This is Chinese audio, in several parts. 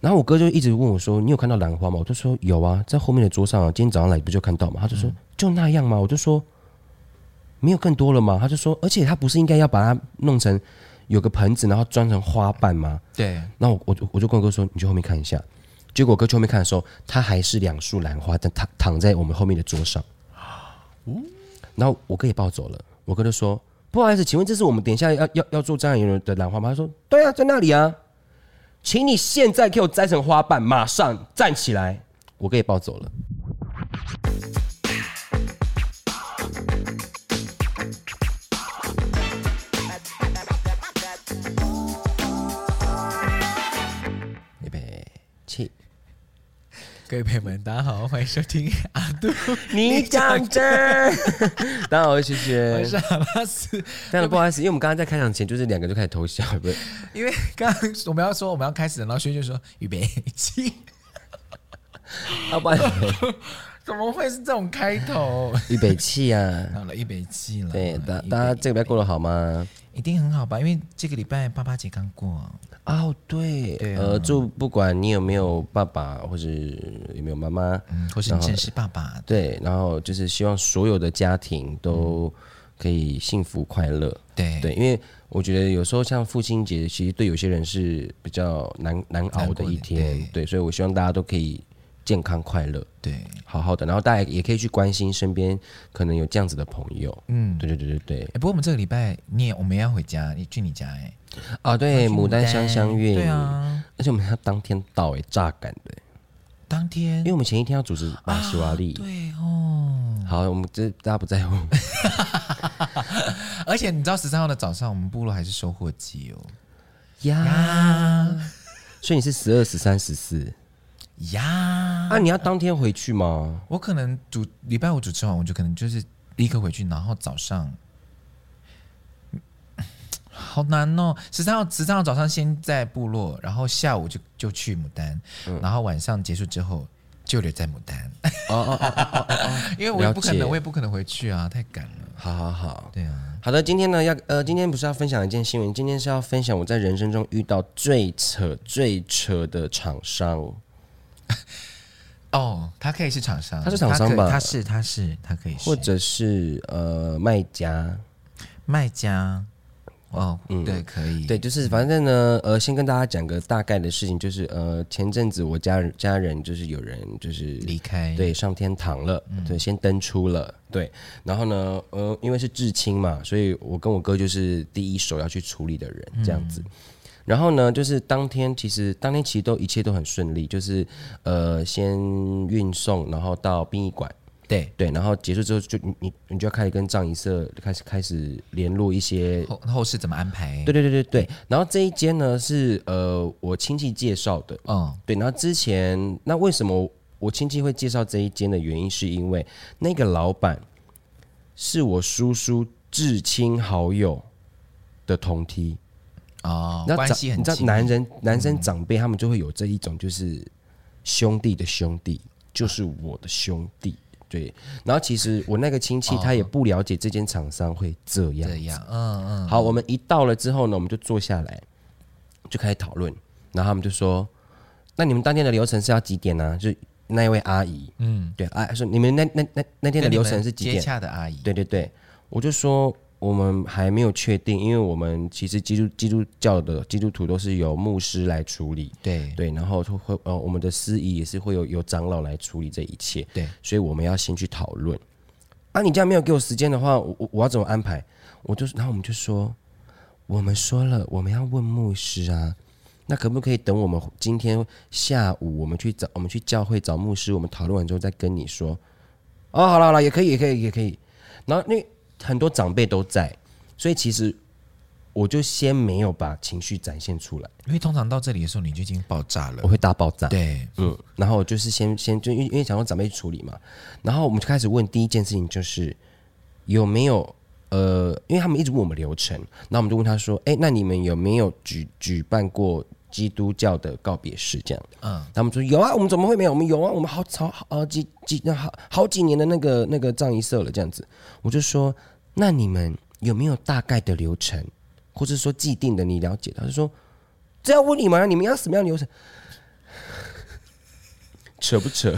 然后我哥就一直问我说：“你有看到兰花吗？”我就说：“有啊，在后面的桌上啊，今天早上来不就看到吗？”他就说：“就那样吗？”我就说：“没有更多了吗？”他就说：“而且他不是应该要把它弄成有个盆子，然后装成花瓣吗？”对。那我我我就跟我哥说：“你去后面看一下。”结果我哥去后面看的时候，他还是两束兰花但躺躺在我们后面的桌上。然后我哥也抱走了。我哥就说：“不好意思，请问这是我们等一下要要要做瞻仰的兰花吗？”他说：“对啊，在那里啊。”请你现在给我摘成花瓣，马上站起来！我可以抱走了。各位朋友们，大家好，欢迎收听 阿杜，你讲真。大家好，我是学学，我是阿拉斯。不好意思，因为我们刚刚在开场前，就是两个就开始偷笑，不是？因为刚刚我们要说我们要开始了，然后学学就说预备起。啊，不然 怎么会是这种开头？预备起啊！好了，预备起了。对，大大家这个礼拜过得好吗？一定很好吧？因为这个礼拜八八节刚过。哦，对，对啊、呃，就不管你有没有爸爸，或者有没有妈妈，嗯，或是你真是爸爸，对，然后就是希望所有的家庭都可以幸福快乐，对。对，因为我觉得有时候像父亲节，其实对有些人是比较难难熬的一天，对，对，所以我希望大家都可以健康快乐，对，好好的，然后大家也可以去关心身边可能有这样子的朋友，嗯，对对对对对。哎，不过我们这个礼拜你也我们也要回家，你去你家哎。啊，对，牡丹。香香月，对啊，而且我们要当天到，哎，炸感的，当天，因为我们前一天要主持马西瓦利，对哦，好，我们这大家不在乎，而且你知道十三号的早上，我们部落还是收获季哦，呀，所以你是十二、十三、十四，呀，啊，你要当天回去吗？我可能主礼拜五主持完，我就可能就是立刻回去，然后早上。好难哦！十三号，十三号早上先在部落，然后下午就就去牡丹，嗯、然后晚上结束之后就留在牡丹。哦哦哦哦哦！因为我也不可能，我也不可能回去啊，太赶了。好好好，对啊。好的，今天呢要呃，今天不是要分享一件新闻，今天是要分享我在人生中遇到最扯最扯的厂商。哦，他可以是厂商，他是厂商吧？他是他是他可以是，或者是呃卖家，卖家。哦，嗯，对，可以，对，就是反正呢，呃，先跟大家讲个大概的事情，就是呃，前阵子我家人家人就是有人就是离开，对，上天堂了，嗯、对，先登出了，对，然后呢，呃，因为是至亲嘛，所以我跟我哥就是第一手要去处理的人，这样子，嗯、然后呢，就是当天其实当天其实都一切都很顺利，就是呃，先运送，然后到殡仪馆。对对，然后结束之后就你你你就要开始跟葬仪社开始开始联络一些后后事怎么安排？对对对对对。然后这一间呢是呃我亲戚介绍的，嗯，对。然后之前那为什么我亲戚会介绍这一间的原因，是因为那个老板是我叔叔至亲好友的同梯哦，关系很你知道男人男生长辈他们就会有这一种就是兄弟的兄弟，就是我的兄弟。对，然后其实我那个亲戚他也不了解这间厂商会这样，这样，嗯嗯。好，我们一到了之后呢，我们就坐下来，就开始讨论。然后他们就说：“那你们当天的流程是要几点呢？”就那一位阿姨，嗯，对，啊，说你们那那那那天的流程是几点？接洽的阿姨，对对对，我就说。我们还没有确定，因为我们其实基督基督教的基督徒都是由牧师来处理，对对，然后会呃我们的司仪也是会有由长老来处理这一切，对，所以我们要先去讨论。啊，你这样没有给我时间的话，我我要怎么安排？我就然后我们就说，我们说了我们要问牧师啊，那可不可以等我们今天下午我们去找我们去教会找牧师，我们讨论完之后再跟你说。哦，好了好了，也可以也可以也可以，然后那。很多长辈都在，所以其实我就先没有把情绪展现出来，因为通常到这里的时候你就已经爆炸了，我会大爆炸。对，嗯，然后就是先先就因为因为想说长辈去处理嘛，然后我们就开始问第一件事情就是有没有呃，因为他们一直问我们流程，那我们就问他说，哎，那你们有没有举举办过基督教的告别式这样？嗯，他们说有啊，我们怎么会没有？我们有啊，我们好好好几几那好好几年的那个那个葬仪社了这样子，我就说。那你们有没有大概的流程，或者说既定的？你了解？他就说这要问你们，你们要什么样的流程？扯不扯？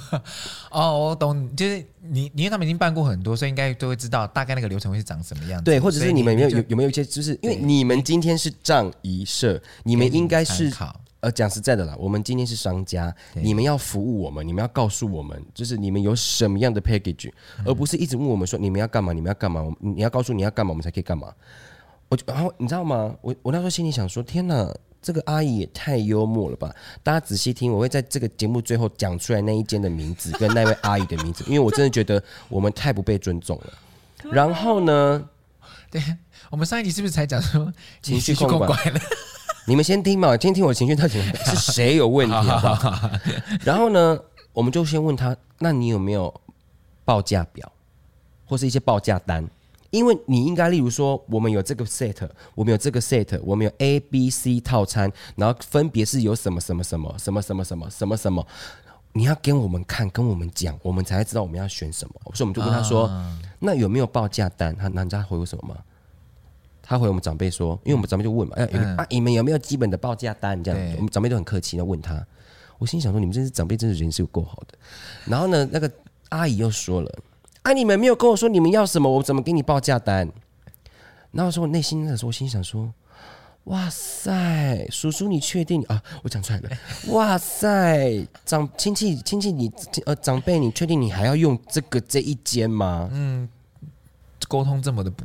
哦，我懂，就是你，因为他们已经办过很多，所以应该都会知道大概那个流程会是长什么样子。对，或者是你们有没有有有没有一些，就是因为你们今天是葬仪社，你们应该是呃讲实在的啦，我们今天是商家，你们要服务我们，你们要告诉我们，就是你们有什么样的 package，而不是一直问我们说你们要干嘛，你们要干嘛，你要告诉你要干嘛，我们才可以干嘛。我就然后你知道吗？我我那时候心里想说，天哪！这个阿姨也太幽默了吧！大家仔细听，我会在这个节目最后讲出来那一间的名字跟那位阿姨的名字，因为我真的觉得我们太不被尊重了。然后呢，对，我们上一集是不是才讲说情绪控管了？你们先听嘛，先听我情绪到底是谁有问题 好不好？然后呢，我们就先问他，那你有没有报价表或是一些报价单？因为你应该，例如说，我们有这个 set，我们有这个 set，我们有 A、B、C 套餐，然后分别是有什么什么什么什么什么什么什么什么，你要跟我们看，跟我们讲，我们才知道我们要选什么。所以我们就跟他说，啊、那有没有报价单？他人家回我什么吗？他回我们长辈说，因为我们长辈就问嘛，哎、嗯啊，你们有没有基本的报价单？这样，对我们长辈都很客气的问他。我心想说，你们真是长辈真是人是有够好的。然后呢，那个阿姨又说了。啊！你们没有跟我说你们要什么，我怎么给你报价单？然后说我内心的时候，我心想说：哇塞，叔叔你确定啊？我讲出来了。哇塞，长亲戚亲戚你呃长辈你确定你还要用这个这一间吗？嗯。沟通这么的不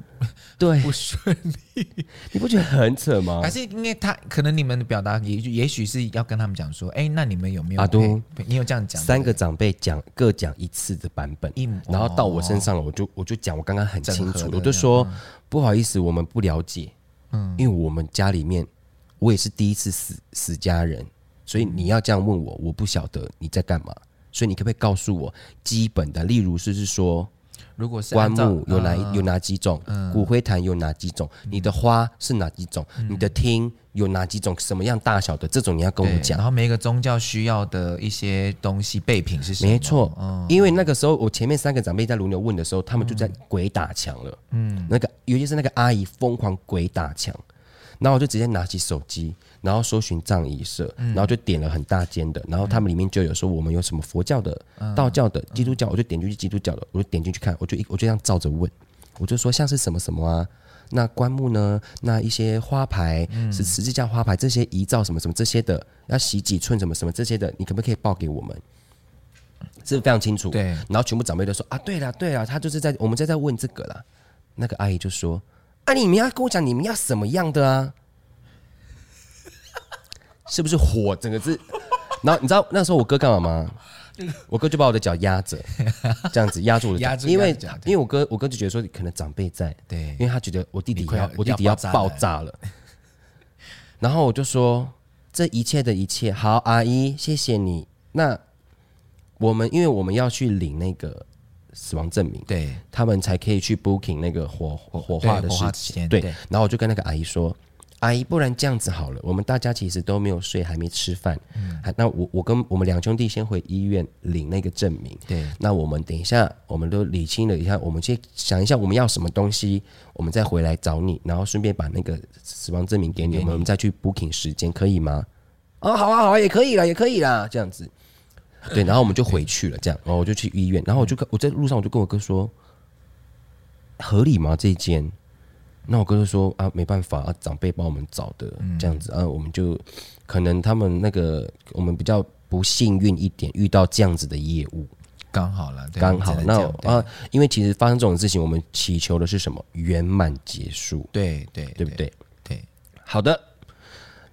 对 不顺利，你不觉得很扯吗？还是因为他可能你们的表达也也许是要跟他们讲说，哎、欸，那你们有没有阿都？你有这样讲？三个长辈讲各讲一次的版本，然后到我身上了，我就我就讲我刚刚很清楚，我就说不好意思，我们不了解，嗯，因为我们家里面我也是第一次死死家人，所以你要这样问我，我不晓得你在干嘛，所以你可不可以告诉我基本的，例如是是说。如果是棺木有哪有哪几种，骨灰坛有哪几种，你的花是哪几种，你的厅有哪几种，什么样大小的这种你要跟我讲。然后每个宗教需要的一些东西备品是什么？没错，因为那个时候我前面三个长辈在轮流问的时候，他们就在鬼打墙了。嗯，那个尤其是那个阿姨疯狂鬼打墙，然后我就直接拿起手机。然后搜寻葬仪社，然后就点了很大间的，然后他们里面就有说我们有什么佛教的、道教的、基督教，我就点进去基督教的，我就点进去看，我就一我就这样照着问，我就说像是什么什么啊，那棺木呢？那一些花牌是十字架花牌，这些遗照什么什么这些的，要洗几寸什么什么这些的，你可不可以报给我们？这是非常清楚。对，然后全部长辈都说啊，对了对了，他就是在我们在在问这个啦。那个阿姨就说啊，你们要跟我讲你们要什么样的啊？是不是火整个字？然后你知道那时候我哥干嘛吗？我哥就把我的脚压着，这样子压住我的脚，因为因为我哥我哥就觉得说可能长辈在，对，因为他觉得我弟弟要我弟弟要爆炸了。然后我就说这一切的一切好，阿姨谢谢你。那我们因为我们要去领那个死亡证明，对，他们才可以去 booking 那个火火化的时间，对。然后我就跟那个阿姨说。阿姨，不然这样子好了，我们大家其实都没有睡，还没吃饭。嗯，那我我跟我们两兄弟先回医院领那个证明。对，那我们等一下，我们都理清了一下，我们先想一下我们要什么东西，我们再回来找你，然后顺便把那个死亡证明给你，给你我们再去 booking 时间，可以吗？哦，好啊，好啊，也可以啦，也可以啦，这样子。对，然后我们就回去了，这样，然后我就去医院，然后我就跟我在路上我就跟我哥说，合理吗？这一间？那我哥就说啊，没办法啊，长辈帮我们找的这样子啊，我们就可能他们那个我们比较不幸运一点，遇到这样子的业务，刚好了，刚好那啊，因为其实发生这种事情，我们祈求的是什么？圆满结束，对对对不对？对，好的。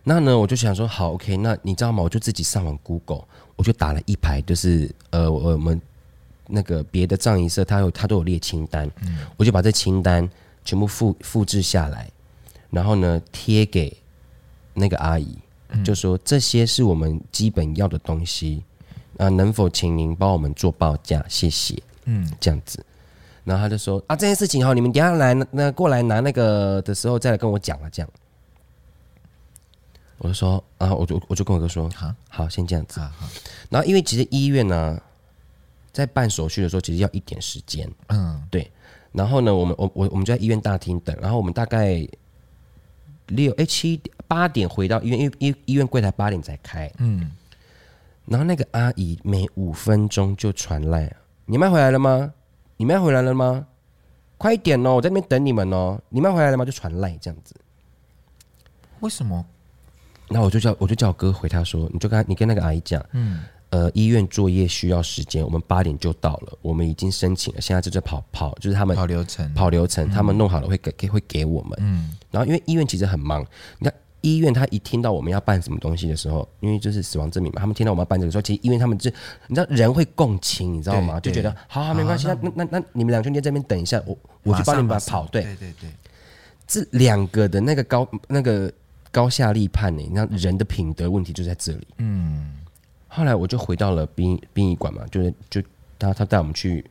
那呢，我就想说，好，OK，那你知道吗？我就自己上网 Google，我就打了一排，就是呃，我们那个别的藏仪社，他有他都有列清单，嗯，我就把这清单。全部复复制下来，然后呢贴给那个阿姨，嗯、就说这些是我们基本要的东西啊，能否请您帮我们做报价？谢谢。嗯，这样子，然后他就说啊，这件事情好，你们等下来那过来拿那个的时候再来跟我讲了。这样，我就说啊，我就我就跟我哥说，好，好，先这样子。然后因为其实医院呢、啊，在办手续的时候，其实要一点时间。嗯，对。然后呢，我们我我我们就在医院大厅等。然后我们大概六哎七八点回到医院，因为医医院柜台八点才开。嗯。然后那个阿姨每五分钟就传赖，你们回来了吗？你们回来了吗？快一点哦，我在那边等你们哦。你们回来了吗？就传赖这样子。为什么？然后我就叫我就叫我哥回他说，你就跟他你跟那个阿姨讲，嗯，呃，医院作业需要时间，我们八点就到了，我们已经申请了，现在就在跑跑，就是他们跑流程，跑流程，他们弄好了会给给会给我们，嗯。然后因为医院其实很忙，你看。医院他一听到我们要办什么东西的时候，因为就是死亡证明嘛，他们听到我们要办这个时候，其实医院他们就你知道人会共情，你知道吗？就觉得好好没关系，那那那那你们两兄弟在这边等一下，我我去帮你们把跑。对对对，对，这两个的那个高那个高下立判呢，你知道人的品德问题就在这里。嗯，后来我就回到了殡殡仪馆嘛，就是就他他带我们去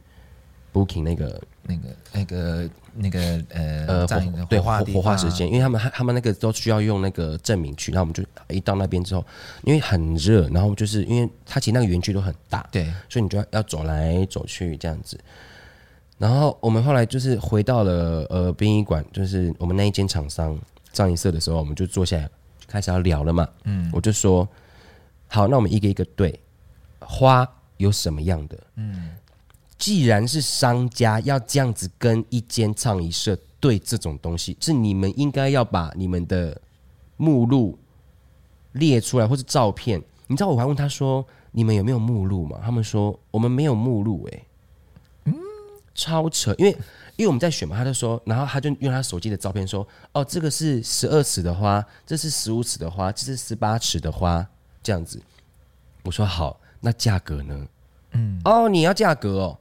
booking 那个那个那个。那个呃呃，对火火化时间，因为他们他们那个都需要用那个证明去，那我们就一到那边之后，因为很热，然后就是因为它其实那个园区都很大，对，所以你就要要走来走去这样子。然后我们后来就是回到了呃殡仪馆，就是我们那一间厂商葬仪社的时候，我们就坐下来开始要聊了嘛。嗯，我就说好，那我们一个一个对花有什么样的？嗯。既然是商家要这样子跟一间葬仪社对这种东西，是你们应该要把你们的目录列出来，或是照片。你知道我还问他说，你们有没有目录吗？他们说我们没有目录，哎，嗯，超扯。因为因为我们在选嘛，他就说，然后他就用他手机的照片说，哦，这个是十二尺的花，这是十五尺的花，这是十八尺的花，这样子。我说好，那价格呢？嗯，哦，你要价格哦。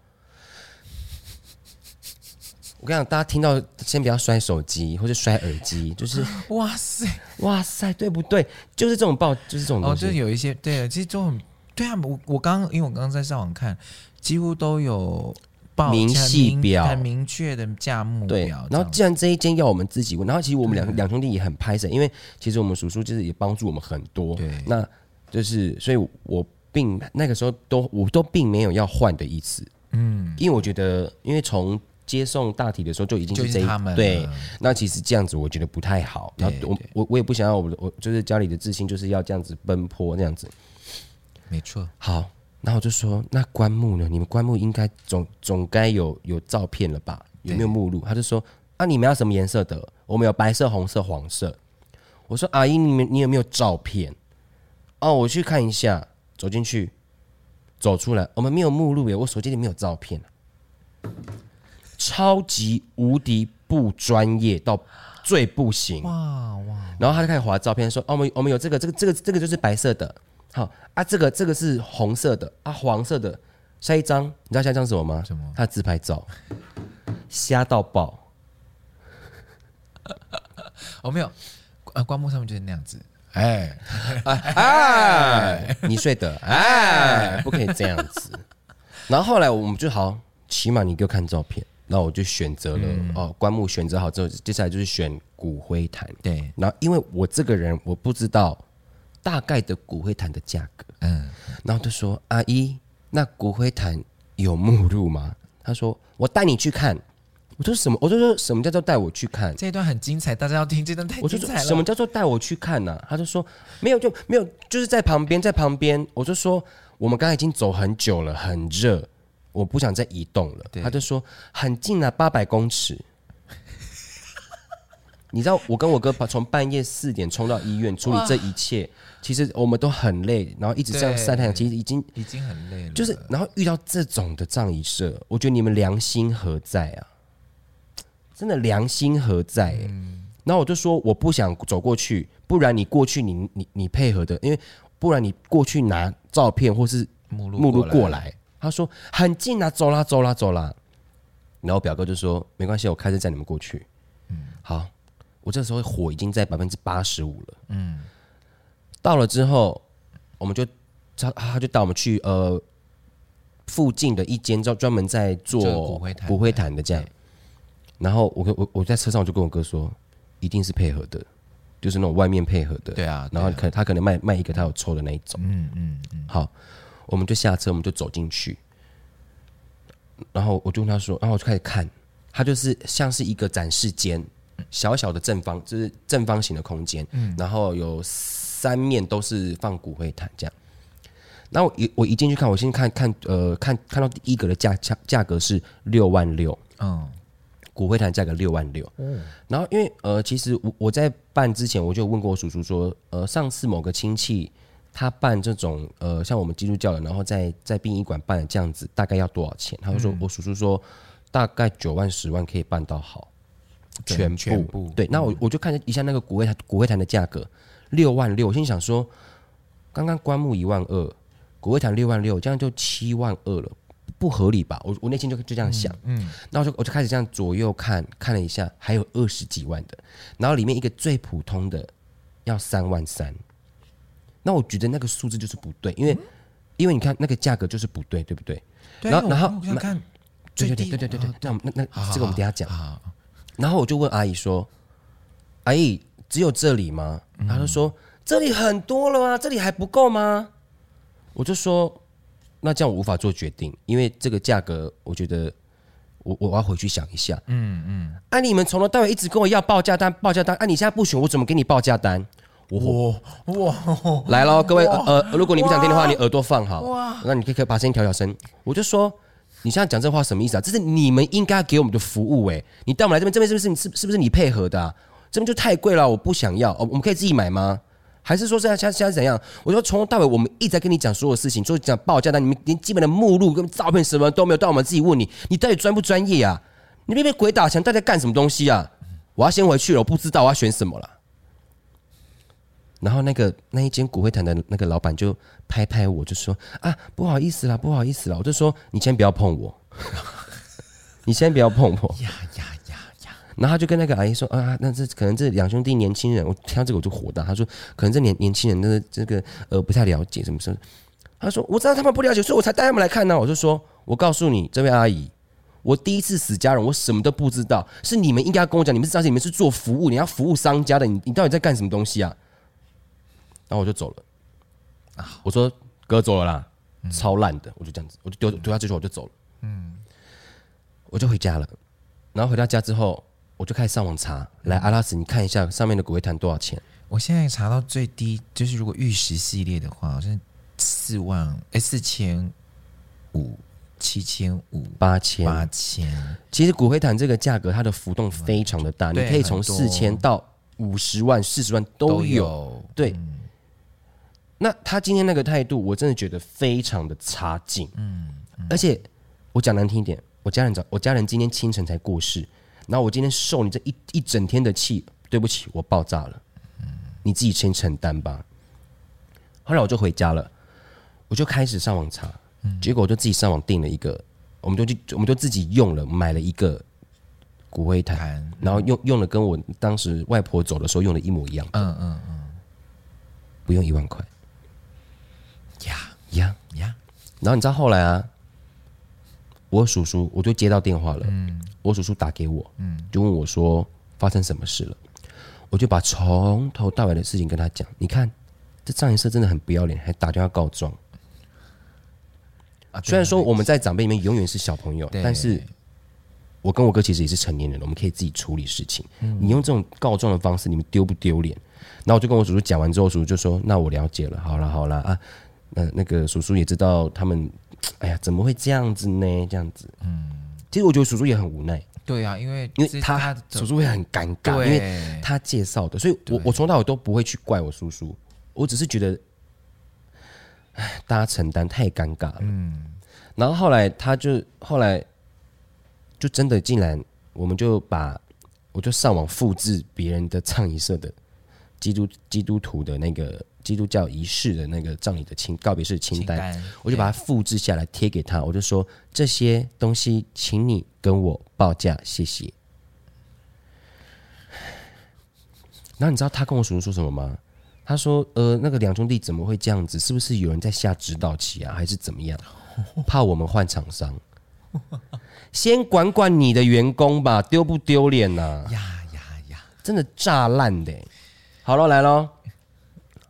我跟你讲，大家听到先不要摔手机或者摔耳机，就是 哇塞哇塞，对不对？就是这种报，就是这种东西。哦，就是有一些对，其实这种对啊。我我刚因为我刚刚在上网看，几乎都有报明细表，很明确的价目对。然后既然这一间要我们自己问，然后其实我们两两兄弟也很拍谢，因为其实我们叔叔就是也帮助我们很多。对，那就是所以，我并那个时候都我都并没有要换的意思。嗯，因为我觉得，因为从接送大体的时候就已经是这一他们对，那其实这样子我觉得不太好。然后我我我也不想要我我就是家里的自信就是要这样子奔波那样子，没错。好，然后我就说那棺木呢？你们棺木应该总总该有有照片了吧？有没有目录？他就说啊，你们要什么颜色的？我们有白色、红色、黄色。我说阿姨，你们你有没有照片？哦，我去看一下。走进去，走出来，我们没有目录耶，我手机里没有照片。超级无敌不专业到最不行！哇哇！然后他就开始划照片，说：“哦，我们我们有这个，这个这个这个就是白色的，好啊，这个这个是红色的啊，黄色的。下一张，你知道下一张是什么吗？什么？他的自拍照，瞎到爆！我、哦、没有，啊，棺木上面就是那样子。哎哎 哎，你睡的哎，不可以这样子。然后后来我们就好，起码你给我看照片。”那我就选择了、嗯、哦，棺木选择好之后，接下来就是选骨灰坛。对，然后因为我这个人我不知道大概的骨灰坛的价格，嗯，然后他说：“阿姨，那骨灰坛有目录吗？”他说：“我带你去看。”我说：“什么？”我就说：“什么叫做带我去看？”这一段很精彩，大家要听这段太精彩了。什么叫做带我去看呢、啊？他就说：“没有，就没有，就是在旁边，在旁边。”我就说：“我们刚才已经走很久了，很热。”我不想再移动了，他就说很近啊，八百公尺。你知道我跟我哥从半夜四点冲到医院处理这一切，其实我们都很累，然后一直这样晒太阳，其实已经已经很累了。就是然后遇到这种的葬仪社，我觉得你们良心何在啊？真的良心何在、欸？嗯、然后我就说我不想走过去，不然你过去你，你你你配合的，因为不然你过去拿照片或是目录目录过来。他说很近啊，走啦走啦走啦。然后表哥就说没关系，我开车载你们过去。嗯，好，我这时候火已经在百分之八十五了。嗯，到了之后，我们就他他就带我们去呃附近的一间专专门在做骨灰坛骨灰坛的这样。然后我跟我我在车上我就跟我哥说，一定是配合的，就是那种外面配合的。对啊，然后可他可能卖卖一个他有抽的那一种。嗯嗯嗯，好。我们就下车，我们就走进去，然后我就跟他说，然后我就开始看，他就是像是一个展示间，小小的正方，就是正方形的空间，嗯，然后有三面都是放骨灰坛这样，那我一我一进去看，我先看看呃看看到第一格的价价价格是六万六，嗯，骨灰坛价格六万六，嗯，然后因为呃其实我我在办之前我就问过我叔叔说，呃上次某个亲戚他办这种呃像我们基督教的，然后在在殡仪馆办这样子大概要多少钱？他就说、嗯、我叔叔说大概九万十万可以办到好，全部全部对，那我我就看一下那个骨灰坛骨灰坛的价格六万六，我心想说。刚刚棺木一万二，骨灰坛六万六，这样就七万二了，不合理吧？我我内心就就这样想，嗯，那、嗯、我就我就开始这样左右看看了一下，还有二十几万的，然后里面一个最普通的要三万三，那我觉得那个数字就是不对，因为、嗯、因为你看那个价格就是不对，对不对？对然后然后我看，对对对对对对对，那那那这个我们等下讲。然后我就问阿姨说：“阿姨，只有这里吗？”她就说。这里很多了啊，这里还不够吗？我就说，那这样我无法做决定，因为这个价格，我觉得我我要回去想一下。嗯嗯。哎、啊，你们从头到尾一直跟我要报价单，报价单。哎、啊，你现在不选，我怎么给你报价单？哇哇来喽，各位呃，如果你不想听的话，你耳朵放好。哇，那你可以可以把声音调小声。我就说，你现在讲这话什么意思啊？这是你们应该给我们的服务哎、欸，你带我们来这边，这边是不是你是是不是你配合的、啊？这边就太贵了，我不想要。哦，我们可以自己买吗？还是说现在现在怎样？我说从头到尾我们一直在跟你讲所有事情，就讲报价单，你们连基本的目录跟照片什么都没有，到我们自己问你，你到底专不专业啊？你那边鬼打墙，到底在干什么东西啊？我要先回去了，我不知道我要选什么了。然后那个那一间骨灰坛的那个老板就拍拍我，就说啊，不好意思啦，不好意思啦。我就说你先不要碰我，你先不要碰我。呀呀呀呀。然后他就跟那个阿姨说啊，那这可能这两兄弟年轻人，我听到这个我就火大。他说可能这年年轻人的这个呃不太了解什么事。他说我知道他们不了解，所以我才带他们来看呢。我就说我告诉你这位阿姨，我第一次死家人，我什么都不知道，是你们应该要跟我讲，你们是当时你们是做服务，你要服务商家的，你你到底在干什么东西啊？然后我就走了啊，我说哥走了啦，超烂的，我就这样子，我就丢丢下这句话我就走了，嗯，我就回家了。然后回到家之后。我就开始上网查，来阿拉斯，你看一下上面的骨灰坛多少钱？我现在查到最低，就是如果玉石系列的话，好像四万，哎，四千五、七千五、八千、八千。其实骨灰坛这个价格，它的浮动非常的大，你可以从四千到五十万、四十万都有。都有对，嗯、那他今天那个态度，我真的觉得非常的差劲。嗯，嗯。而且我讲难听一点，我家人早，我家人今天清晨才过世。然后我今天受你这一一整天的气，对不起，我爆炸了，你自己先承担吧。后来我就回家了，我就开始上网查，结果我就自己上网订了一个，我们就去，我们就自己用了，买了一个骨灰坛，然后用用了跟我当时外婆走的时候用的一模一样，嗯嗯嗯，不用一万块，呀呀呀！然后你知道后来啊？我叔叔，我就接到电话了。嗯，我叔叔打给我，嗯，就问我说发生什么事了。我就把从头到尾的事情跟他讲。你看，这葬仪社真的很不要脸，还打电话告状。啊，虽然说我们在长辈里面永远是小朋友，但是我跟我哥其实也是成年人了，我们可以自己处理事情。嗯，你用这种告状的方式，你们丢不丢脸？然后我就跟我叔叔讲完之后，叔叔就说：“那我了解了，好了好了啊，那那个叔叔也知道他们。”哎呀，怎么会这样子呢？这样子，嗯，其实我觉得叔叔也很无奈。对啊，因为因为他叔叔会很尴尬，因为他介绍的，所以我我从头到尾都不会去怪我叔叔，我只是觉得，哎，大家承担太尴尬了。嗯，然后后来他就后来就真的竟然，我们就把我就上网复制别人的唱一社的基督基督徒的那个。基督教仪式的那个葬礼的清告别式清单，清单我就把它复制下来贴给他，我就说，这些东西，请你跟我报价，谢谢。然后你知道他跟我叔叔说什么吗？他说：“呃，那个两兄弟怎么会这样子？是不是有人在下指导棋啊，还是怎么样？怕我们换厂商？先管管你的员工吧，丢不丢脸呐？呀呀呀！真的炸烂的。好了，来喽。”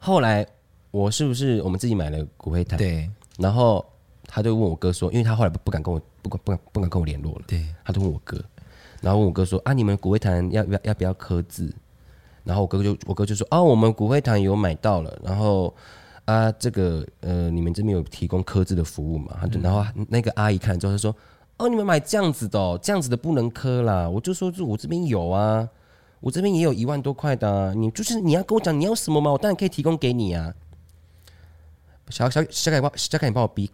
后来我是不是我们自己买了骨灰坛？对。然后他就问我哥说，因为他后来不不敢跟我不敢不敢不敢跟我联络了。对。他就问我哥，然后问我哥说啊，你们骨灰坛要要要不要刻字？然后我哥就我哥就说哦，我们骨灰坛有买到了。然后啊，这个呃，你们这边有提供刻字的服务嘛？他就、嗯、然后那个阿姨看了之后，她说：“哦，你们买这样子的、哦，这样子的不能刻啦。”我就说：“就我这边有啊，我这边也有一万多块的、啊，你就是你要跟我讲你要什么嘛，我当然可以提供给你啊。”小小小凯帮小凯，你帮我逼。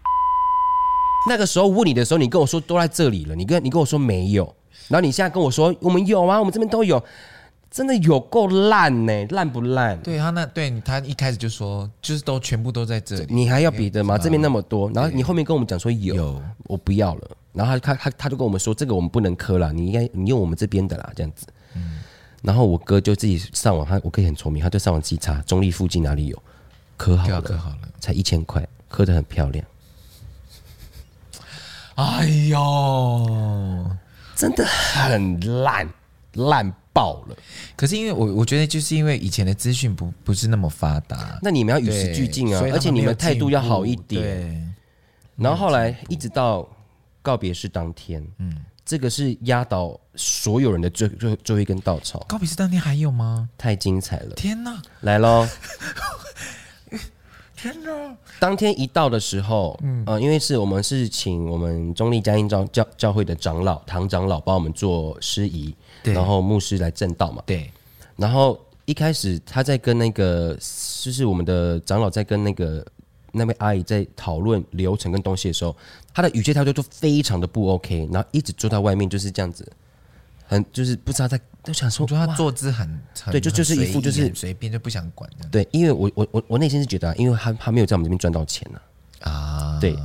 那个时候问你的时候，你跟我说都在这里了，你跟你跟我说没有，然后你现在跟我说我们有啊，我们这边都有。真的有够烂呢，烂不烂？对他那对他一开始就说，就是都全部都在这里，你还要比的吗？这边那么多，然后你后面跟我们讲说有，有我不要了，然后他他他就跟我们说，这个我们不能磕了，你应该你用我们这边的啦，这样子。嗯，然后我哥就自己上网，他我哥很聪明，他就上网自己查中立附近哪里有刻好了，刻好了，才一千块，刻的很漂亮。哎呦，真的很烂，烂。爆了！可是因为我我觉得就是因为以前的资讯不不是那么发达，那你们要与时俱进啊，而且你们态度要好一点。然后后来一直到告别式当天，嗯，这个是压倒所有人的最最最后一根稻草。高比斯当天还有吗？太精彩了！天哪，来喽！天哪！当天一到的时候，嗯、呃、因为是我们是请我们中立嘉音教教教会的长老唐长老帮我们做司仪。然后牧师来正道嘛，对。然后一开始他在跟那个，就是我们的长老在跟那个那位阿姨在讨论流程跟东西的时候，她的语气态度都非常的不 OK，然后一直坐在外面就是这样子，很就是不知道在都想说，就她坐姿很，很对，就就是一副就是随便就不想管的。对，因为我我我我内心是觉得，因为他他没有在我们这边赚到钱呢啊，啊对。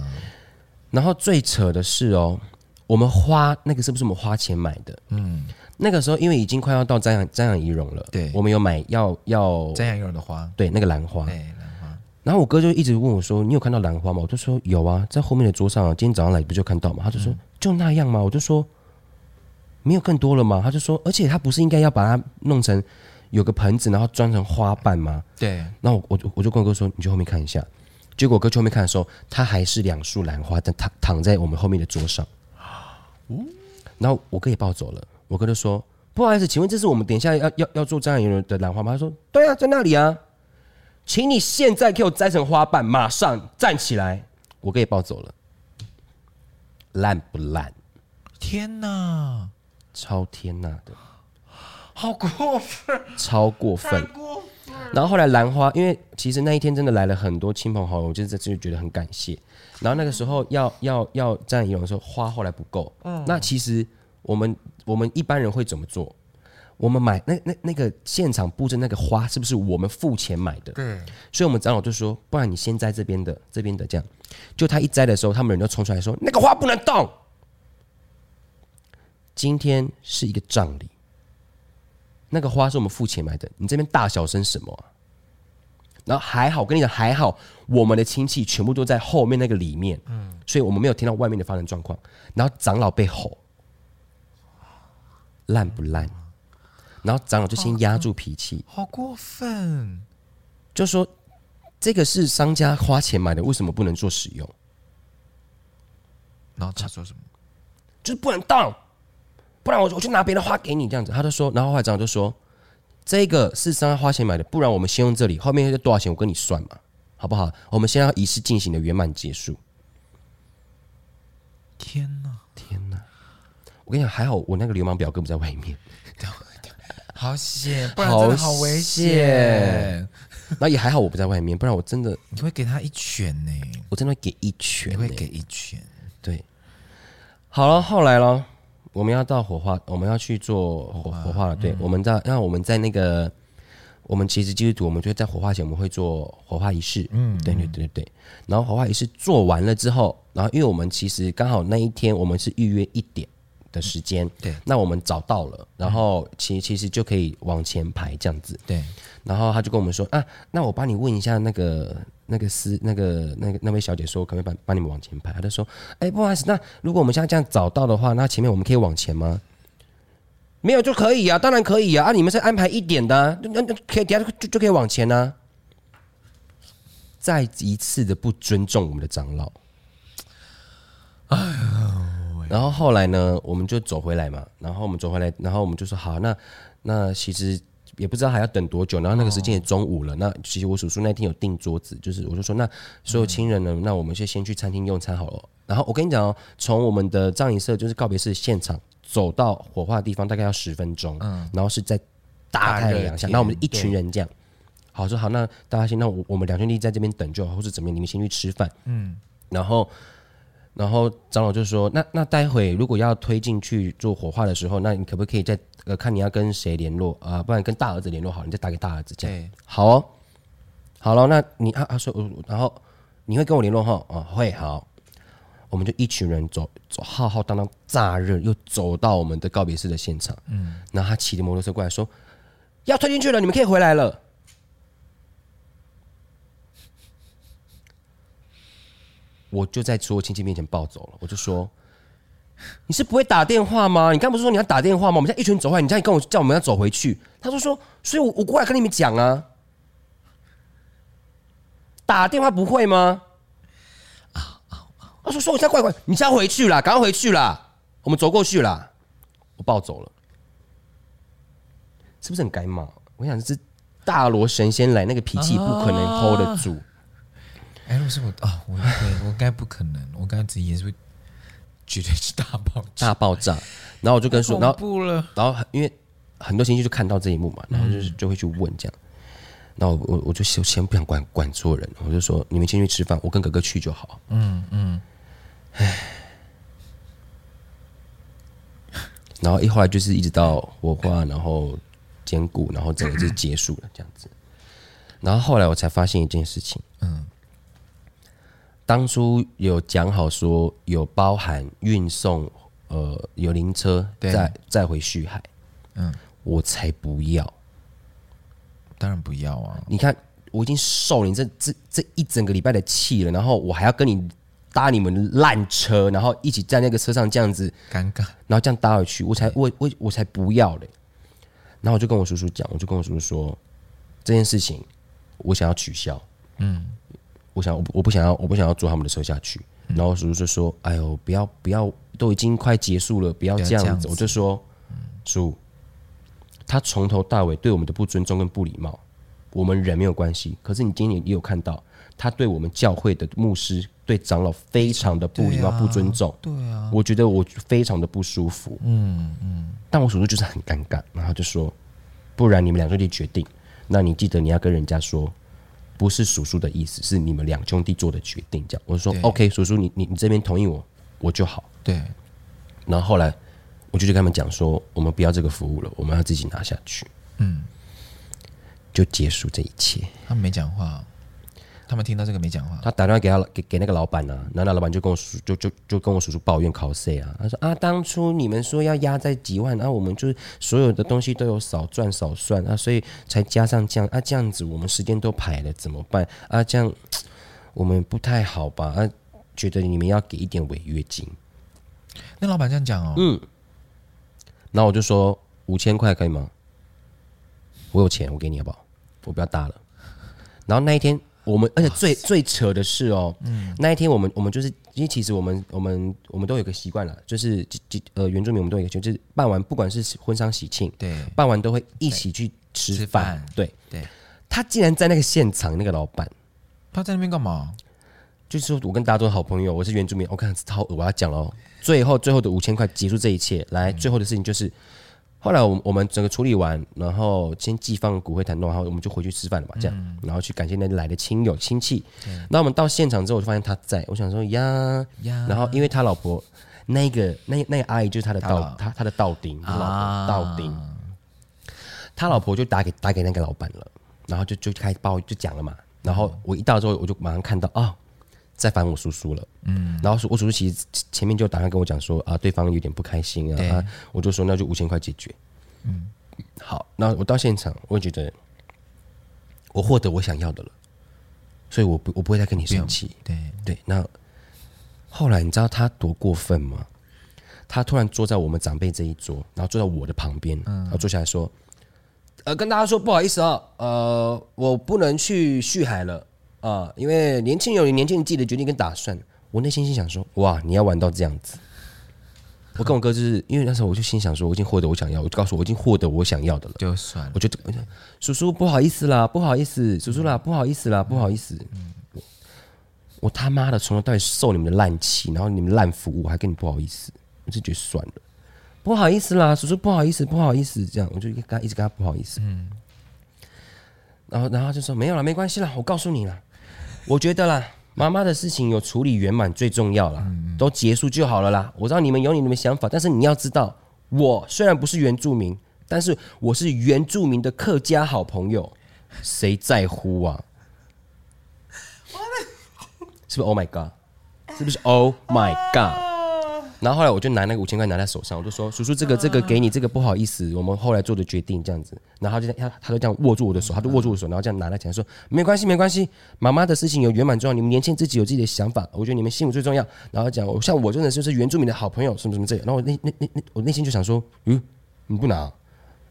然后最扯的是哦，我们花那个是不是我们花钱买的？嗯。那个时候，因为已经快要到瞻仰瞻仰仪容了，对，我们有买要要瞻仰仪容的花，对，那个兰花，对，兰花。然后我哥就一直问我说：“你有看到兰花吗？”我就说：“有啊，在后面的桌上啊，今天早上来不就看到吗？”他就说：“嗯、就那样吗？”我就说：“没有更多了吗？”他就说：“而且他不是应该要把它弄成有个盆子，然后装成花瓣吗？”对。然后我就我就跟我哥说：“你去后面看一下。”结果我哥去后面看的时候，他还是两束兰花在躺躺在我们后面的桌上。嗯。然后我哥也抱走了。我哥就说：“不好意思，请问这是我们等一下要要要做瞻仰遗容的兰花吗？”他说：“对啊，在那里啊，请你现在给我摘成花瓣，马上站起来。”我可以抱走了，烂不烂？天哪，超天哪的，好过分，超过分，过分。然后后来兰花，因为其实那一天真的来了很多亲朋好友，我就在这里觉得很感谢。然后那个时候要要要瞻仰遗容的时候，花后来不够，嗯，那其实。我们我们一般人会怎么做？我们买那那那个现场布置那个花，是不是我们付钱买的？对。所以，我们长老就说：“不然你先摘这边的，这边的这样。”就他一摘的时候，他们人就冲出来说：“那个花不能动。”今天是一个葬礼，那个花是我们付钱买的，你这边大小声什么啊？然后还好，我跟你讲还好，我们的亲戚全部都在后面那个里面，嗯，所以我们没有听到外面的发生状况。然后长老被吼。烂不烂？然后长老就先压住脾气，好过分！就说这个是商家花钱买的，为什么不能做使用？然后他说什么？就是不能动，不然我我就拿别的花给你这样子。他就说，然后后来长老就说，这个是商家花钱买的，不然我们先用这里，后面是多少钱我跟你算嘛，好不好？我们先要仪式进行的圆满结束。天哪！天哪！我跟你讲，还好我那个流氓表哥不在外面，好险，不然真的好危险。那也还好我不在外面，不然我真的你会给他一拳呢，我真的会给一拳，你会给一拳。对，好了，后来了，我们要到火化，我们要去做火火化了。对，我们在，那我们在那个，我们其实基督徒，我们就在火化前我们会做火化仪式。嗯，对对对对。然后火化仪式做完了之后，然后因为我们其实刚好那一天我们是预约一点。的时间，对，那我们找到了，然后其其实就可以往前排这样子，对。然后他就跟我们说啊，那我帮你问一下那个那个司那个那个那位小姐说，可不可以帮帮你们往前排？他就说，哎，不好意思，那如果我们现在这样找到的话，那前面我们可以往前吗？没有就可以啊，当然可以啊，啊，你们是安排一点的，啊，那那可以，等下就就可以往前呢，啊。再一次的不尊重我们的长老，哎呀。然后后来呢，我们就走回来嘛。然后我们走回来，然后我们就说好，那那其实也不知道还要等多久，然后那个时间也中午了。哦、那其实我叔叔那天有订桌子，就是我就说，那所有亲人呢，嗯、那我们就先去餐厅用餐好了。然后我跟你讲哦，从我们的葬仪社就是告别式现场走到火化的地方，大概要十分钟。嗯，然后是在大太阳下，那我们一群人这样，好说好，那大家先，那我我们两兄弟在这边等就好，或者怎么样，你们先去吃饭。嗯，然后。然后长老就说：“那那待会如果要推进去做火化的时候，那你可不可以再呃看你要跟谁联络啊？不然跟大儿子联络好，你再打给大儿子这样。对好哦，好了，那你啊啊说，然后你会跟我联络哈？哦，会好，我们就一群人走走浩浩荡荡炸热，又走到我们的告别式的现场。嗯，然后他骑着摩托车过来说要推进去了，你们可以回来了。”我就在所有亲戚面前暴走了，我就说：“你是不会打电话吗？你刚不是说你要打电话吗？我们现在一群走回来，你这样跟我叫我们要走回去。”他说：“说，所以我我过来跟你们讲啊，打电话不会吗？”啊啊啊！他说：“说我现在怪怪，你现在回去啦，赶快回去啦，我们走过去啦。”我暴走了，是不是很该骂？我想是大罗神仙来，那个脾气不可能 hold 得住。哎，如果是我啊，我我该不可能，我刚才自己也是会绝对是大爆炸，大爆炸。然后我就跟说，然后然后因为很多亲戚就看到这一幕嘛，然后就是就会去问这样。那我我我就先不想管管错人，我就说你们先去吃饭，我跟哥哥去就好。嗯嗯。唉。然后一后来就是一直到火化，然后坚固，然后整个就结束了这样子。然后后来我才发现一件事情，嗯。当初有讲好说有包含运送，呃，有灵车再再回旭海，嗯，我才不要，当然不要啊！你看我已经受了你这这这一整个礼拜的气了，然后我还要跟你搭你们烂车，然后一起在那个车上这样子尴尬，然后这样搭回去，我才我我我才不要嘞！然后我就跟我叔叔讲，我就跟我叔叔说这件事情，我想要取消，嗯。我想，我我不想要，我不想要坐他们的车下去。然后叔叔就说：“哎呦，不要不要，都已经快结束了，不要这样子。样子”我就说：“叔，他从头到尾对我们的不尊重跟不礼貌，我们人没有关系。可是你今天也有看到，他对我们教会的牧师、对长老非常的不礼貌、不尊重。对啊，我觉得我非常的不舒服。嗯嗯，但我叔叔就是很尴尬，然后就说：不然你们两兄弟决定，那你记得你要跟人家说。”不是叔叔的意思，是你们两兄弟做的决定。这样，我说 OK，叔叔，你你你这边同意我，我就好。对。然后后来，我就去跟他们讲说，我们不要这个服务了，我们要自己拿下去。嗯。就结束这一切。他们没讲话。他们听到这个没讲话，他打电话给他给给那个老板呢、啊，然后那老板就跟我叔就就就跟我叔叔抱怨考 C 啊，他说啊，当初你们说要压在几万，然、啊、后我们就所有的东西都有少赚少算啊，所以才加上这样啊，这样子我们时间都排了怎么办啊？这样我们不太好吧？啊，觉得你们要给一点违约金。那老板这样讲哦，嗯，然后我就说五千块可以吗？我有钱，我给你好不好？我不要搭了。然后那一天。我们而且最最扯的是哦，嗯，那一天我们我们就是因为其实我们我们我们都有个习惯了，就是呃原住民我们都有一个就是办完不管是婚丧喜庆，对，办完都会一起去吃饭，对。对。他竟然在那个现场，那个老板，他在那边干嘛？就是说我跟大家都是好朋友，我是原住民，我看超我要讲了，最后最后的五千块结束这一切，来最后的事情就是。后来我我们整个处理完，然后先寄放骨灰坛，然后我们就回去吃饭了嘛，这样，然后去感谢那来的亲友亲戚。那我们到现场之后，我就发现他在，我想说呀呀，然后因为他老婆那个那那个阿姨就是他的道他他的道丁啊。道丁，他老婆就打给打给那个老板了，然后就就开始报就讲了嘛，然后我一到之后我就马上看到啊。在烦我叔叔了，嗯，然后我叔叔其实前面就打算跟我讲说啊，对方有点不开心啊，啊，我就说那就五千块解决，嗯，好，那我到现场，我觉得我获得我想要的了，所以我不我不会再跟你生气，对。对。那后来你知道他多过分吗？他突然坐在我们长辈这一桌，然后坐在我的旁边，嗯，然后坐下来说，呃，跟大家说不好意思啊，呃，我不能去旭海了。啊，因为年轻人有年轻人自己的决定跟打算，我内心心想说，哇，你要玩到这样子，我跟我哥就是因为那时候我就心想说，我已经获得我想要，我就告诉我，我已经获得我想要的了，就算了。我就叔叔不好意思啦，不好意思，叔叔啦，不好意思啦，不好意思。嗯，我，我他妈的从头到尾受你们的烂气，然后你们烂服务，我还跟你不好意思，我就觉得算了，不好意思啦，叔叔不好意思，不好意思，这样我就跟他一直跟他不好意思。嗯，然后然后就说没有了，没关系啦，我告诉你了，我觉得啦。妈妈的事情有处理圆满最重要啦，都结束就好了啦。我知道你们有你们的想法，但是你要知道，我虽然不是原住民，但是我是原住民的客家好朋友，谁在乎啊？是不是？Oh my god！是不是？Oh my god！然后后来我就拿那个五千块拿在手上，我就说：“叔叔，这个这个给你，这个不好意思，我们后来做的决定这样子。”然后他就他他就这样握住我的手，他就握住我的手，然后这样拿来讲说：“没关系，没关系，妈妈的事情有圆满重要，你们年轻人自己有自己的想法，我觉得你们幸福最重要。”然后讲我像我真的就是原住民的好朋友，什么什么这样。然后我内内内内我内心就想说：“嗯，你不拿？”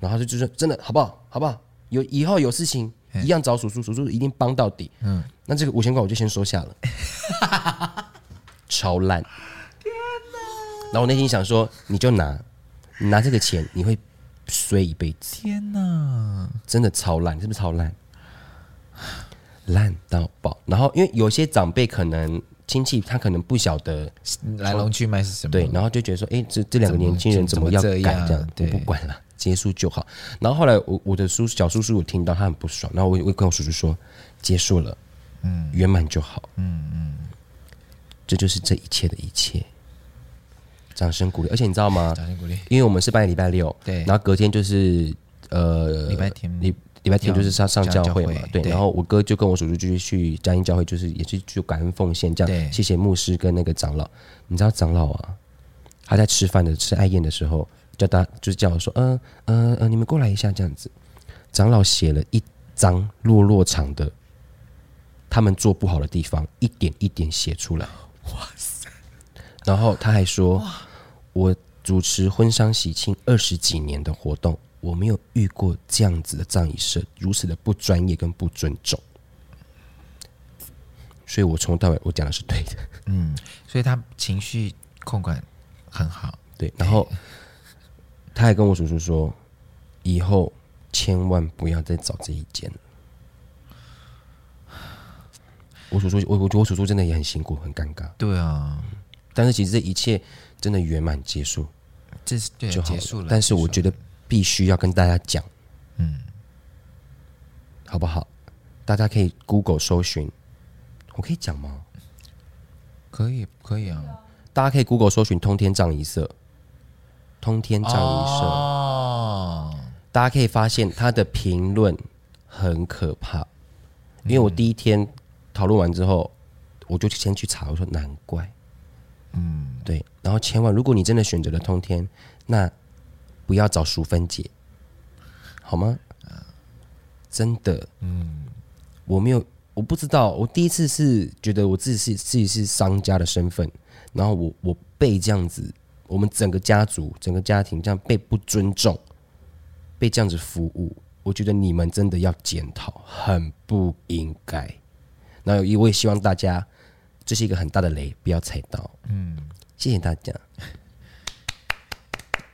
然后他就就说：“真的好不好？好不好？有以后有事情一样找叔叔，叔叔一定帮到底。”嗯，那这个五千块我就先收下了，超烂。然后我内心想说，你就拿，你拿这个钱，你会衰一辈子。天哪，真的超烂，是不是超烂？烂到爆。然后因为有些长辈可能亲戚他可能不晓得来龙去脉是什么，对，然后就觉得说，哎，这这两个年轻人怎么要改这样？对，我不管了，结束就好。然后后来我我的叔小叔叔有听到他很不爽，然后我我跟我叔叔说，结束了，嗯，圆满就好，嗯嗯，这就是这一切的一切。掌声鼓励，而且你知道吗？掌声鼓励，因为我们是办礼拜六，对，然后隔天就是呃礼拜天，礼礼拜天就是上上教会嘛，对，然后我哥就跟我叔叔继续去嘉音教会，就是也是去感恩奉献这样，谢谢牧师跟那个长老。你知道长老啊，他在吃饭的吃爱宴的时候，叫他就是叫我说，嗯嗯嗯，你们过来一下这样子。长老写了一张落落场的，他们做不好的地方，一点一点写出来。哇塞！然后他还说。我主持婚丧喜庆二十几年的活动，我没有遇过这样子的葬仪社，如此的不专业跟不尊重，所以我从头到尾我讲的是对的。嗯，所以他情绪控管很好。对，然后他还跟我叔叔说，以后千万不要再找这一间了。我叔叔，我我觉得我叔叔真的也很辛苦，很尴尬。对啊，但是其实这一切。真的圆满结束，这是对就结束了。但是我觉得必须要跟大家讲，嗯，好不好？大家可以 Google 搜寻，我可以讲吗？可以，可以啊。大家可以 Google 搜寻通天葬一色，通天葬仪社。哦。大家可以发现他的评论很可怕，因为我第一天讨论完之后，我就先去查，我说难怪。嗯，对，然后千万，如果你真的选择了通天，那不要找淑芬姐，好吗？真的，嗯，我没有，我不知道，我第一次是觉得我自己是自己是商家的身份，然后我我被这样子，我们整个家族整个家庭这样被不尊重，被这样子服务，我觉得你们真的要检讨，很不应该。那我也希望大家。这是一个很大的雷，不要踩到。嗯，谢谢大家。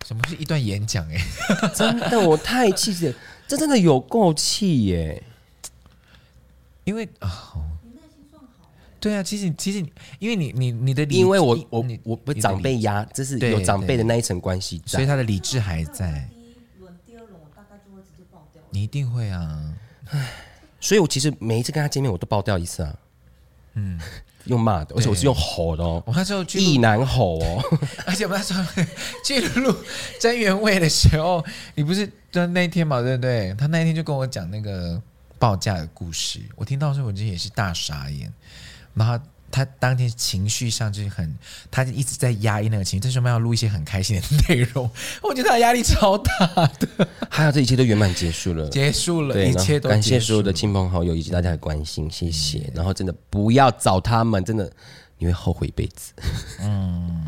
什么是一段演讲？哎，真的，我太气了，这真的有够气耶！因为啊，你耐心算好。对啊，其实其实，因为你你你的理，因为我我我不长辈压，这是有长辈的那一层关系，所以他的理智还在。你一定会啊！唉，所以我其实每一次跟他见面，我都爆掉一次啊。嗯。用骂的，而且我是用吼的哦。我那时候意难吼哦，而且我那时候 去录真原味的时候，你不是在那一天嘛，对不对？他那一天就跟我讲那个报价的故事，我听到的时候我就也是大傻眼，然后。他当天情绪上就是很，他就一直在压抑那个情绪。这时候我们要录一些很开心的内容，我觉得他压力超大的。还好这一切都圆满结束了，结束了，一切都感谢所有的亲朋好友以及大家的关心，谢谢。嗯、然后真的不要找他们，真的你会后悔一辈子。嗯，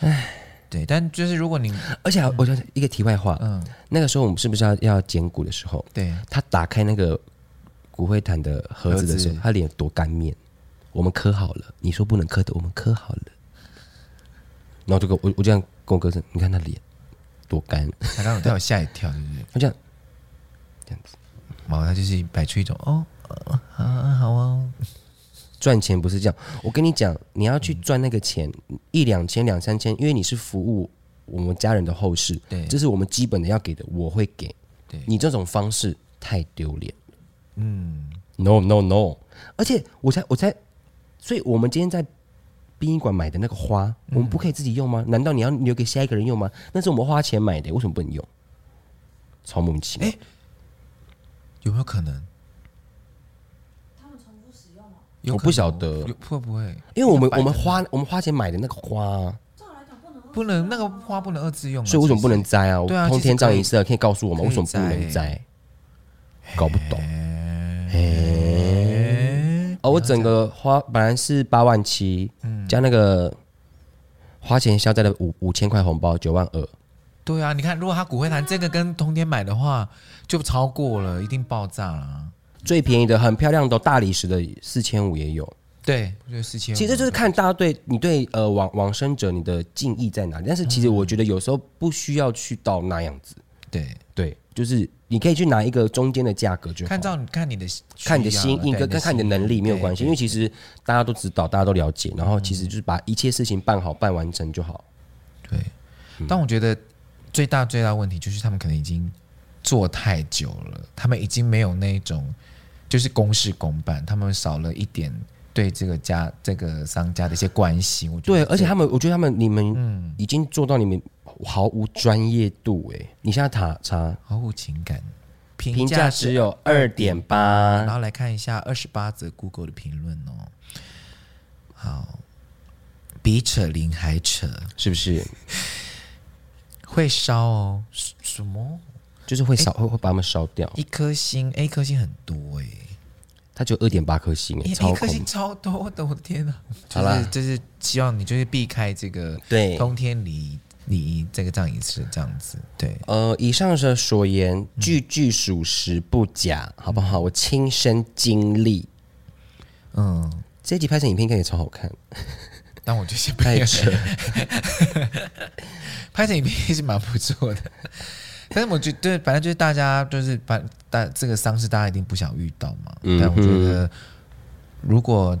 哎，对，但就是如果你，而且我觉得一个题外话，嗯，那个时候我们是不是要要捡骨的时候，对，他打开那个骨灰坛的盒子的时候，他脸多干面。我们磕好了，你说不能磕的，我们磕好了。然后就跟我我这样跟我哥说：“你看他脸多干。”他刚刚他有吓一跳，是不是？他这样这样子，然后他就是摆出一种哦，好啊，好啊。赚钱不是这样，我跟你讲，你要去赚那个钱，嗯、一两千、两三千，因为你是服务我们家人的后事，对，这是我们基本的要给的，我会给。对，你这种方式太丢脸。嗯，no no no，而且我才我才，所以我们今天在殡仪馆买的那个花，嗯、我们不可以自己用吗？难道你要留给下一个人用吗？那是我们花钱买的，为什么不能用？超莫名其妙。哎，有没有可能？我不晓得会不会，因为我们我们花我们花钱买的那个花，照来讲不能不能那个花不能二次用，所以为什么不能摘啊？对啊，通天葬仪社可以告诉我们为什么不能摘？搞不懂。哦，我整个花本来是八万七，嗯加那个花钱消灾的五五千块红包九万二。对啊，你看，如果他骨灰坛这个跟通天买的话，就超过了，一定爆炸了。最便宜的很漂亮的大理石的四千五也有，对，我觉得四千五。其实就是看大家对你对呃往往生者你的敬意在哪里，但是其实我觉得有时候不需要去到那样子，对对，就是你可以去拿一个中间的价格就好，看到你看你的看你的心意跟跟看你的能力没有关系，因为其实大家都知道，大家都了解，然后其实就是把一切事情办好办完成就好。对，但我觉得最大最大问题就是他们可能已经做太久了，他们已经没有那种。就是公事公办，他们少了一点对这个家、这个商家的一些关心。我觉得对，而且他们，我觉得他们，你们已经做到你们毫无专业度哎！你现在查查，毫无情感，评价只有二点八。然后来看一下二十八则 Google 的评论哦。好，比扯铃还扯，是不是？会烧哦？什么？就是会烧，会会把它们烧掉。一颗星，A 颗星很多哎，它就二点八颗星哎，一颗星超多的，我的天哪！好了，就是希望你就是避开这个对通天离离这个葬仪式这样子。对，呃，以上的所言句句属实不假，好不好？我亲身经历。嗯，这一集拍成影片应该也超好看，但我就先拍成，拍成影片是蛮不错的。但是我觉得，反正就是大家就是把大这个丧事，大家一定不想遇到嘛。嗯、但我觉得，如果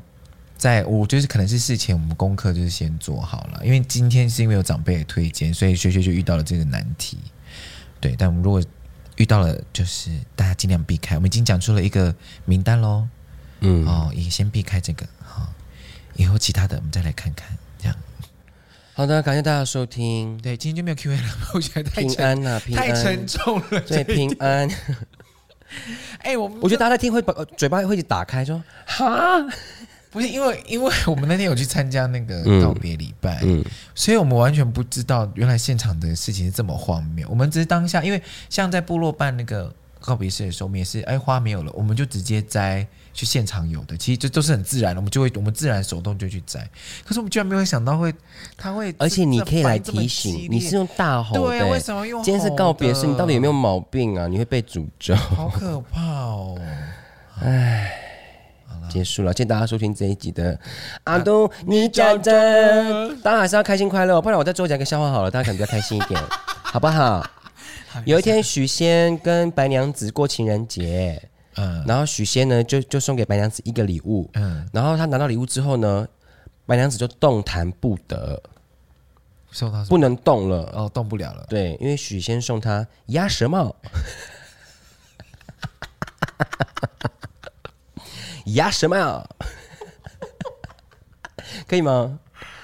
在我就是可能是事前我们功课就是先做好了，因为今天是因为有长辈的推荐，所以学学就遇到了这个难题。对，但我们如果遇到了，就是大家尽量避开。我们已经讲出了一个名单喽。嗯，哦，也先避开这个。好，以后其他的我们再来看看。好的，感谢大家收听。对，今天就没有 Q&A 了，我觉得太平安呐、啊，平安太沉重了。对，平安。哎、欸，我 我觉得大家在听会把嘴巴会一直打开，说哈，不是因为，因为我们那天有去参加那个告别礼拜，嗯，嗯，所以我们完全不知道原来现场的事情是这么荒谬。我们只是当下，因为像在部落办那个告别式的时候，我们也是，哎，花没有了，我们就直接摘。去现场有的，其实这都是很自然的，我们就会我们自然手动就去摘。可是我们居然没有想到会，他会，而且你可以来提醒，你是用大吼的，对啊，为什么用？今天是告别式，你到底有没有毛病啊？你会被诅咒，好可怕哦！哎，结束了，谢谢大家收听这一集的阿东，你讲真，大家还是要开心快乐，不然我再多讲个笑话好了，大家可能比较开心一点，好不好？有一天许仙跟白娘子过情人节。嗯，然后许仙呢，就就送给白娘子一个礼物，嗯，然后他拿到礼物之后呢，白娘子就动弹不得，送他不能动了，哦，动不了了，对，因为许仙送他鸭舌帽，鸭舌帽，可以吗？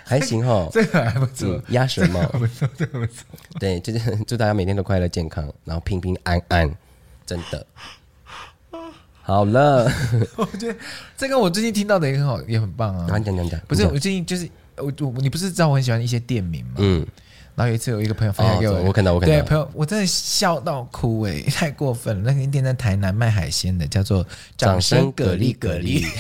还行哈，这个还不错，鸭舌帽。不错，这个不错，对，就是祝大家每天都快乐健康，然后平平安安，真的。好了，我觉得这个我最近听到的也很好，也很棒啊。讲讲讲讲，不是我最近就是我我你不是知道我很喜欢一些店名吗？嗯，然后有一次有一个朋友分享给我，我看到我看到，对朋友我真的笑到哭哎，太过分了。那间店在台南卖海鲜的，叫做掌声蛤蜊蛤蜊。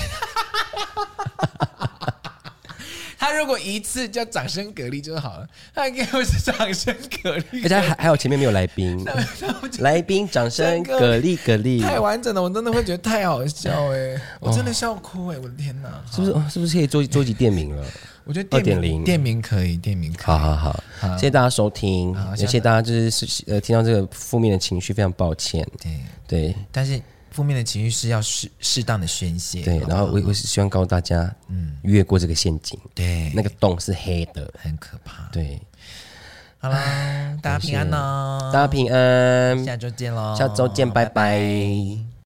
他如果一次叫掌声蛤蜊就好了，他应该会是掌声蛤蜊，而且还还有前面没有来宾，来宾掌声蛤蜊蛤蜊，太完整了，我真的会觉得太好笑哎，我真的笑哭哎，我的天哪，是不是？是不是可以做做一集店名了？我觉得二点零店名可以，店名可以。好好好，好。谢谢大家收听，也谢谢大家就是呃听到这个负面的情绪，非常抱歉。对。对，但是负面的情绪是要适适当的宣泄。对，然后我我是希望告诉大家，嗯，越过这个陷阱。对，那个洞是黑的，很可怕。对，好啦，大家平安哦，大家平安，下周见喽，下周见，拜拜。拜拜。